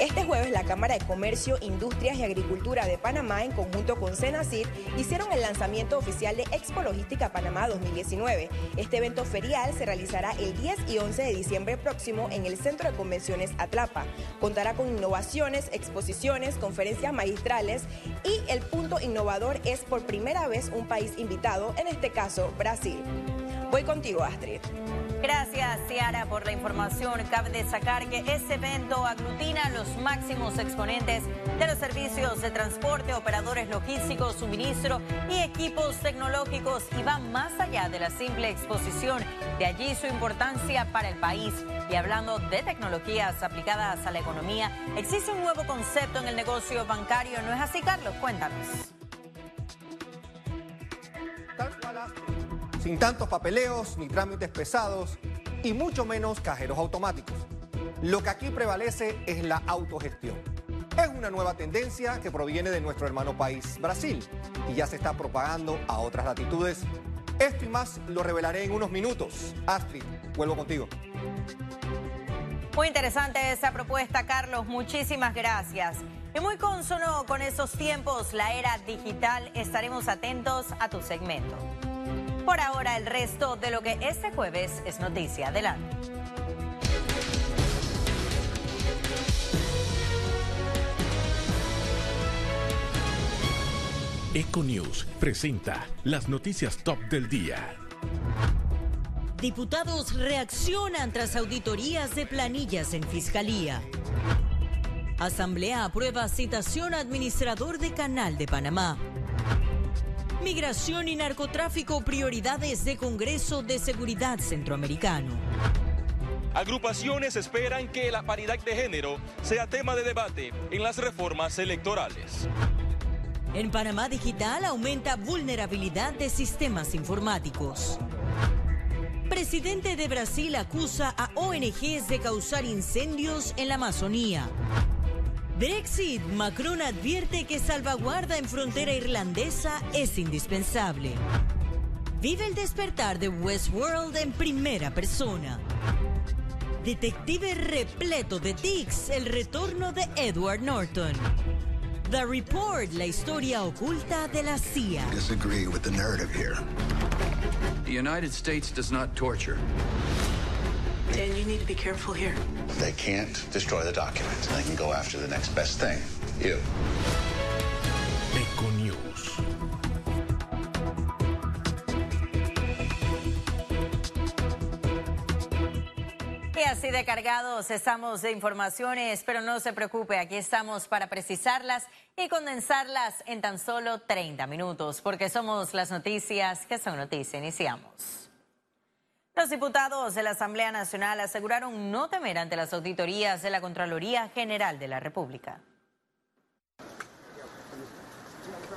Este jueves la Cámara de Comercio, Industrias y Agricultura de Panamá en conjunto con Senacid hicieron el lanzamiento oficial de Expo Logística Panamá 2019. Este evento ferial se realizará el 10 y 11 de diciembre próximo en el Centro de Convenciones Atlapa. Contará con innovaciones, exposiciones, conferencias magistrales y el punto innovador es por primera vez un país invitado, en este caso Brasil. Voy contigo, Astrid. Gracias, Ciara, por la información. Cabe destacar que este evento aglutina a los máximos exponentes de los servicios de transporte, operadores logísticos, suministro y equipos tecnológicos y va más allá de la simple exposición. De allí su importancia para el país. Y hablando de tecnologías aplicadas a la economía, existe un nuevo concepto en el negocio bancario. ¿No es así, Carlos? Cuéntanos. Sin tantos papeleos ni trámites pesados y mucho menos cajeros automáticos. Lo que aquí prevalece es la autogestión. Es una nueva tendencia que proviene de nuestro hermano país, Brasil, y ya se está propagando a otras latitudes. Esto y más lo revelaré en unos minutos. Astrid, vuelvo contigo. Muy interesante esa propuesta, Carlos. Muchísimas gracias. Y muy consono con esos tiempos, la era digital, estaremos atentos a tu segmento. Por ahora, el resto de lo que este jueves es noticia. Adelante. Econews presenta las noticias top del día. Diputados reaccionan tras auditorías de planillas en Fiscalía. Asamblea aprueba citación administrador de Canal de Panamá. Migración y narcotráfico, prioridades de Congreso de Seguridad Centroamericano. Agrupaciones esperan que la paridad de género sea tema de debate en las reformas electorales. En Panamá Digital aumenta vulnerabilidad de sistemas informáticos. Presidente de Brasil acusa a ONGs de causar incendios en la Amazonía. Brexit, Macron advierte que salvaguarda en frontera irlandesa es indispensable. Vive el despertar de Westworld en primera persona. Detective repleto de tics, el retorno de Edward Norton. The Report, la historia oculta de la CIA. Disagree with the narrative here. The United States does not torture. You need to be careful here. They can't destroy the documents. They can go after the next best thing. You. Econews. Y así de cargados estamos de informaciones, pero no se preocupe, aquí estamos para precisarlas y condensarlas en tan solo 30 minutos, porque somos las noticias que son noticias. Iniciamos. Los diputados de la Asamblea Nacional aseguraron no temer ante las auditorías de la Contraloría General de la República.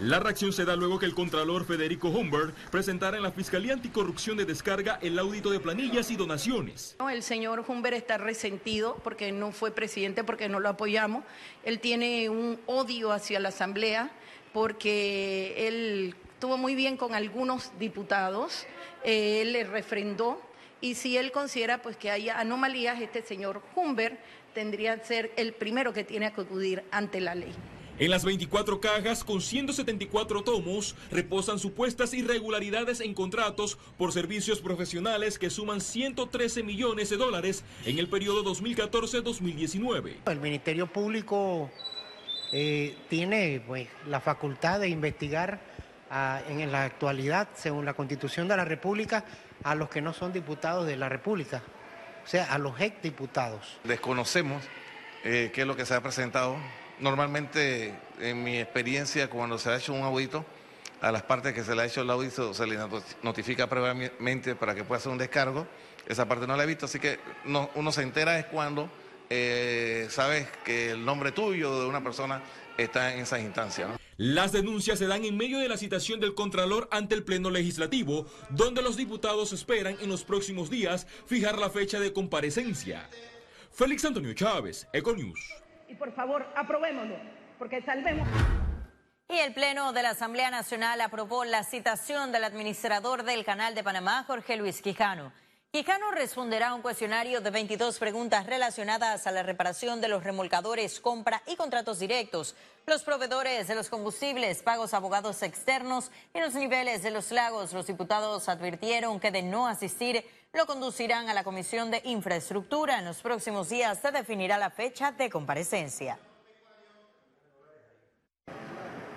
La reacción se da luego que el Contralor Federico Humbert presentara en la Fiscalía Anticorrupción de Descarga el audito de planillas y donaciones. El señor Humbert está resentido porque no fue presidente, porque no lo apoyamos. Él tiene un odio hacia la Asamblea porque él estuvo muy bien con algunos diputados, eh, él le refrendó y si él considera pues que haya anomalías, este señor Humbert tendría que ser el primero que tiene que acudir ante la ley. En las 24 cajas con 174 tomos reposan supuestas irregularidades en contratos por servicios profesionales que suman 113 millones de dólares en el periodo 2014-2019. El Ministerio Público eh, tiene pues, la facultad de investigar en la actualidad, según la Constitución de la República, a los que no son diputados de la República, o sea, a los exdiputados. Desconocemos eh, qué es lo que se ha presentado Normalmente, en mi experiencia, cuando se ha hecho un audito, a las partes que se le ha hecho el audito se le notifica previamente para que pueda hacer un descargo. Esa parte no la he visto, así que uno se entera es cuando eh, sabes que el nombre tuyo de una persona está en esas instancias. Las denuncias se dan en medio de la citación del Contralor ante el Pleno Legislativo, donde los diputados esperan en los próximos días fijar la fecha de comparecencia. Félix Antonio Chávez, Econews y por favor aprobémoslo, porque salvemos. Y el Pleno de la Asamblea Nacional aprobó la citación del administrador del Canal de Panamá, Jorge Luis Quijano. Quijano responderá un cuestionario de 22 preguntas relacionadas a la reparación de los remolcadores, compra y contratos directos, los proveedores de los combustibles, pagos abogados externos y los niveles de los lagos. Los diputados advirtieron que de no asistir lo conducirán a la Comisión de Infraestructura. En los próximos días se definirá la fecha de comparecencia.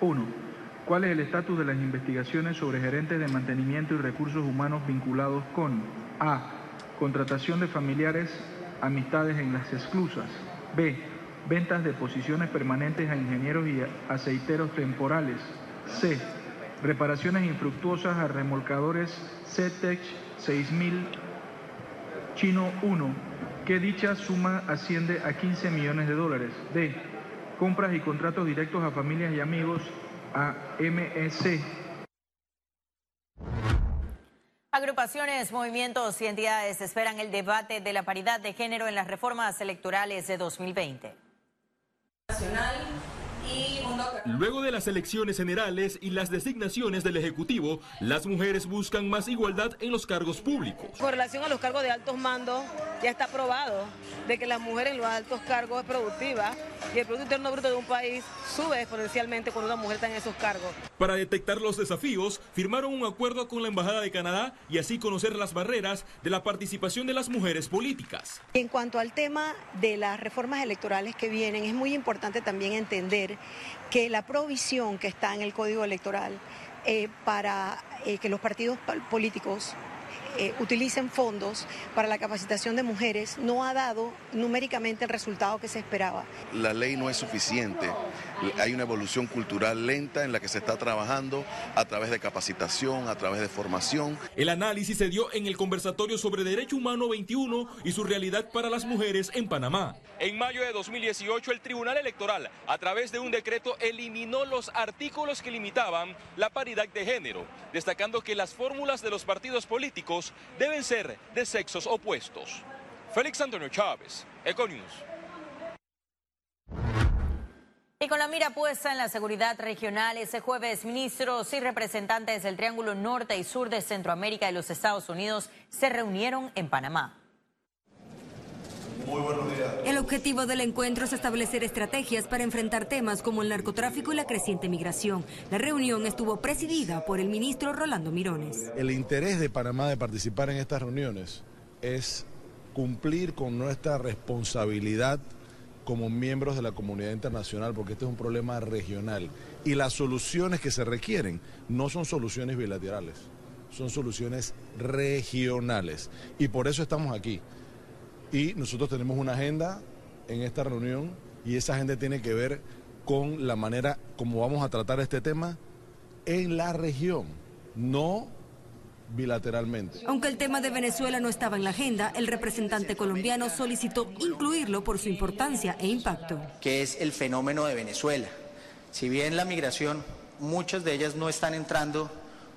1. ¿Cuál es el estatus de las investigaciones sobre gerentes de mantenimiento y recursos humanos vinculados con a. Contratación de familiares, amistades en las exclusas. B. Ventas de posiciones permanentes a ingenieros y aceiteros temporales. C. Reparaciones infructuosas a remolcadores CETEX 6000 Chino 1, que dicha suma asciende a 15 millones de dólares. D. Compras y contratos directos a familias y amigos a MEC Agrupaciones, movimientos y entidades esperan el debate de la paridad de género en las reformas electorales de 2020. Luego de las elecciones generales y las designaciones del Ejecutivo, las mujeres buscan más igualdad en los cargos públicos. Con relación a los cargos de altos mandos, ya está probado de que la mujer en los altos cargos es productiva y el Producto Interno Bruto de un país sube exponencialmente cuando una mujer está en esos cargos. Para detectar los desafíos, firmaron un acuerdo con la Embajada de Canadá y así conocer las barreras de la participación de las mujeres políticas. En cuanto al tema de las reformas electorales que vienen, es muy importante también entender que la provisión que está en el Código Electoral eh, para eh, que los partidos políticos eh, utilicen fondos para la capacitación de mujeres no ha dado numéricamente el resultado que se esperaba. La ley no es suficiente. Hay una evolución cultural lenta en la que se está trabajando a través de capacitación, a través de formación. El análisis se dio en el conversatorio sobre Derecho Humano 21 y su realidad para las mujeres en Panamá. En mayo de 2018, el Tribunal Electoral, a través de un decreto, eliminó los artículos que limitaban la paridad de género, destacando que las fórmulas de los partidos políticos deben ser de sexos opuestos. Félix Antonio Chávez, Econius. Y con la mira puesta en la seguridad regional, ese jueves ministros y representantes del Triángulo Norte y Sur de Centroamérica y los Estados Unidos se reunieron en Panamá. Muy buenos días. Objetivo del encuentro es establecer estrategias para enfrentar temas como el narcotráfico y la creciente migración. La reunión estuvo presidida por el ministro Rolando Mirones. El interés de Panamá de participar en estas reuniones es cumplir con nuestra responsabilidad como miembros de la comunidad internacional, porque este es un problema regional. Y las soluciones que se requieren no son soluciones bilaterales, son soluciones regionales. Y por eso estamos aquí. Y nosotros tenemos una agenda en esta reunión y esa agenda tiene que ver con la manera como vamos a tratar este tema en la región, no bilateralmente. Aunque el tema de Venezuela no estaba en la agenda, el representante colombiano solicitó incluirlo por su importancia e impacto. Que es el fenómeno de Venezuela. Si bien la migración, muchas de ellas no están entrando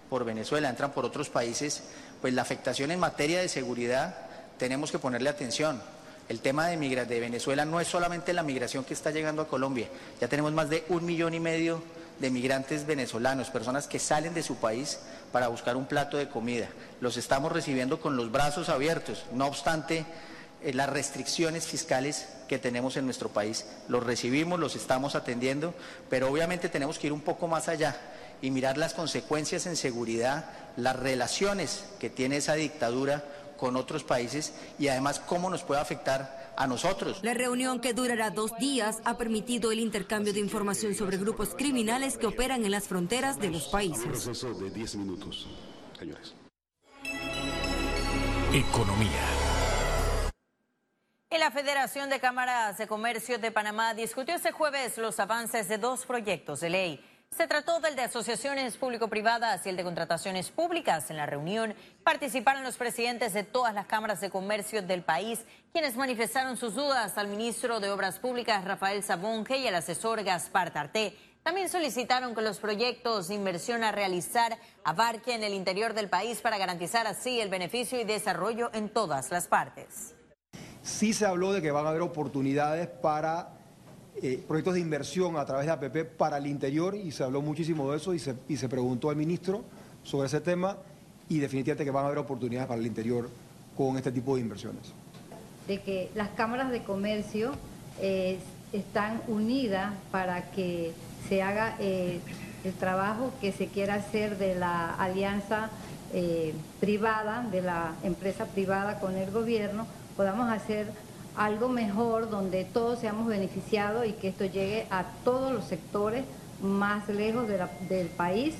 por Venezuela, entran por otros países, pues la afectación en materia de seguridad tenemos que ponerle atención. El tema de, de Venezuela no es solamente la migración que está llegando a Colombia, ya tenemos más de un millón y medio de migrantes venezolanos, personas que salen de su país para buscar un plato de comida. Los estamos recibiendo con los brazos abiertos, no obstante eh, las restricciones fiscales que tenemos en nuestro país. Los recibimos, los estamos atendiendo, pero obviamente tenemos que ir un poco más allá y mirar las consecuencias en seguridad, las relaciones que tiene esa dictadura con otros países y además cómo nos puede afectar a nosotros. La reunión que durará dos días ha permitido el intercambio de información sobre grupos criminales que operan en las fronteras de los países. de 10 minutos, señores. Economía. Y la Federación de Cámaras de Comercio de Panamá discutió este jueves los avances de dos proyectos de ley se trató del de asociaciones público-privadas y el de contrataciones públicas. En la reunión participaron los presidentes de todas las cámaras de comercio del país, quienes manifestaron sus dudas al ministro de Obras Públicas, Rafael Sabonge, y al asesor Gaspar Tarté. También solicitaron que los proyectos de inversión a realizar abarquen el interior del país para garantizar así el beneficio y desarrollo en todas las partes. Sí se habló de que van a haber oportunidades para eh, proyectos de inversión a través de APP para el interior y se habló muchísimo de eso y se, y se preguntó al ministro sobre ese tema y definitivamente que van a haber oportunidades para el interior con este tipo de inversiones. De que las cámaras de comercio eh, están unidas para que se haga eh, el trabajo que se quiera hacer de la alianza eh, privada, de la empresa privada con el gobierno, podamos hacer algo mejor donde todos seamos beneficiados y que esto llegue a todos los sectores más lejos del país.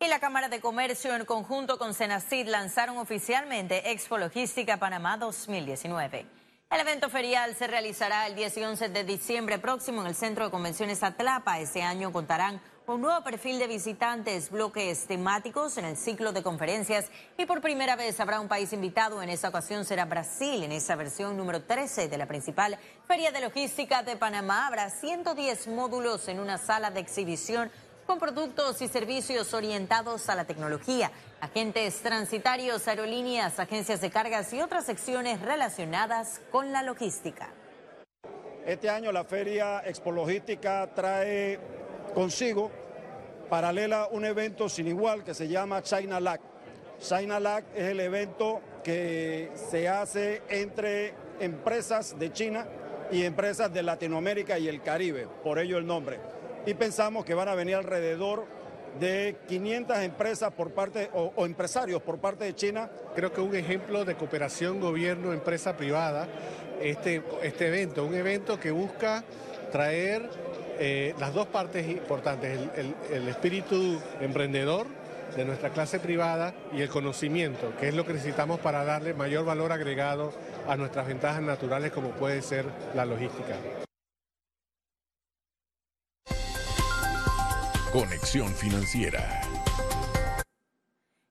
Y la Cámara de Comercio en conjunto con Senacid lanzaron oficialmente Expo Logística Panamá 2019. El evento ferial se realizará el 10 y 11 de diciembre próximo en el Centro de Convenciones Atlapa. Ese año contarán un nuevo perfil de visitantes, bloques temáticos en el ciclo de conferencias y por primera vez habrá un país invitado. En esa ocasión será Brasil. En esa versión número 13 de la principal Feria de Logística de Panamá habrá 110 módulos en una sala de exhibición con productos y servicios orientados a la tecnología, agentes transitarios, aerolíneas, agencias de cargas y otras secciones relacionadas con la logística. Este año la Feria Expo Logística trae consigo, paralela, un evento sin igual que se llama China LAC. China LAC es el evento que se hace entre empresas de China y empresas de Latinoamérica y el Caribe, por ello el nombre. Y pensamos que van a venir alrededor de 500 empresas por parte o, empresarios por parte de China. Creo que un ejemplo de cooperación gobierno-empresa privada, este, este evento, un evento que busca traer eh, las dos partes importantes, el, espíritu emprendedor de nuestra clase privada y el conocimiento, que es lo que necesitamos para darle mayor valor agregado a nuestras ventajas naturales como puede ser la logística. Conexión financiera.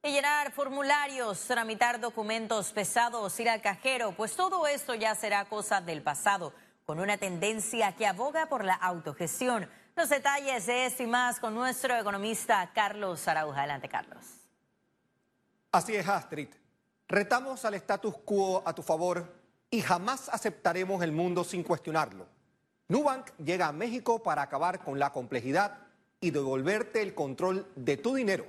Y llenar formularios, tramitar documentos pesados, ir al cajero, pues todo esto ya será cosa del pasado con una tendencia que aboga por la autogestión. Los detalles de esto y más con nuestro economista Carlos Arauja. Adelante, Carlos. Así es, Astrid. Retamos al status quo a tu favor y jamás aceptaremos el mundo sin cuestionarlo. Nubank llega a México para acabar con la complejidad y devolverte el control de tu dinero.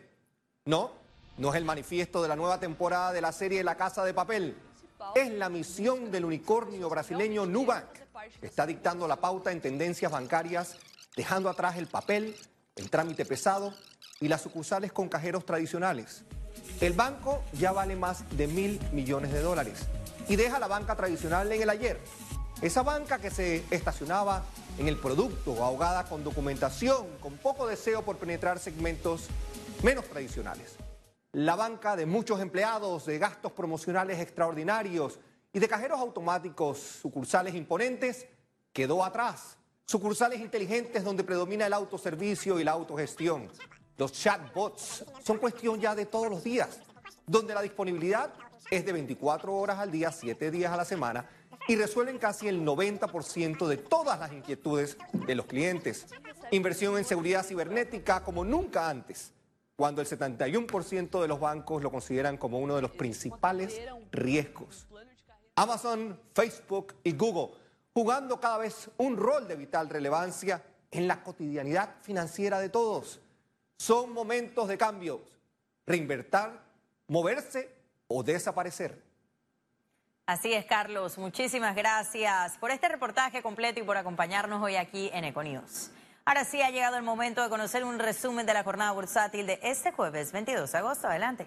No, no es el manifiesto de la nueva temporada de la serie La Casa de Papel. Es la misión del unicornio brasileño Nubank está dictando la pauta en tendencias bancarias, dejando atrás el papel, el trámite pesado y las sucursales con cajeros tradicionales. El banco ya vale más de mil millones de dólares y deja la banca tradicional en el ayer. Esa banca que se estacionaba en el producto, ahogada con documentación, con poco deseo por penetrar segmentos menos tradicionales. La banca de muchos empleados, de gastos promocionales extraordinarios, y de cajeros automáticos, sucursales imponentes, quedó atrás. Sucursales inteligentes donde predomina el autoservicio y la autogestión. Los chatbots son cuestión ya de todos los días, donde la disponibilidad es de 24 horas al día, 7 días a la semana y resuelven casi el 90% de todas las inquietudes de los clientes. Inversión en seguridad cibernética como nunca antes, cuando el 71% de los bancos lo consideran como uno de los principales riesgos. Amazon, Facebook y Google, jugando cada vez un rol de vital relevancia en la cotidianidad financiera de todos. Son momentos de cambios, reinvertir, moverse o desaparecer. Así es, Carlos. Muchísimas gracias por este reportaje completo y por acompañarnos hoy aquí en Econius. Ahora sí ha llegado el momento de conocer un resumen de la jornada bursátil de este jueves 22 de agosto. Adelante.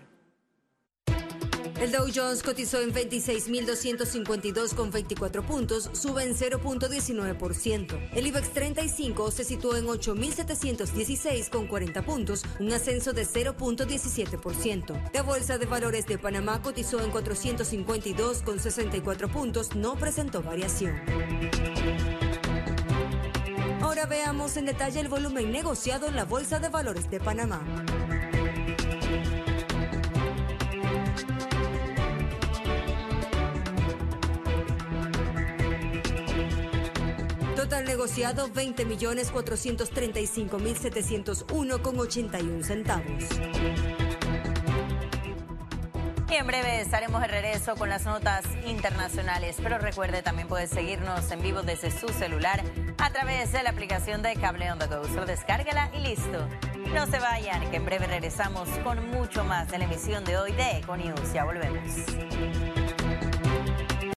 El Dow Jones cotizó en 26.252,24 puntos, sube en 0.19%. El IBEX 35 se situó en 8.716,40 puntos, un ascenso de 0.17%. La Bolsa de Valores de Panamá cotizó en 452,64 puntos, no presentó variación. Ahora veamos en detalle el volumen negociado en la Bolsa de Valores de Panamá. Total negociado 20 millones 435 mil 701 con 81 centavos. Y en breve estaremos de regreso con las notas internacionales. Pero recuerde, también puede seguirnos en vivo desde su celular a través de la aplicación de Cable On The Go. Descárgala y listo. No se vayan, que en breve regresamos con mucho más de la emisión de hoy de Econews. Ya volvemos.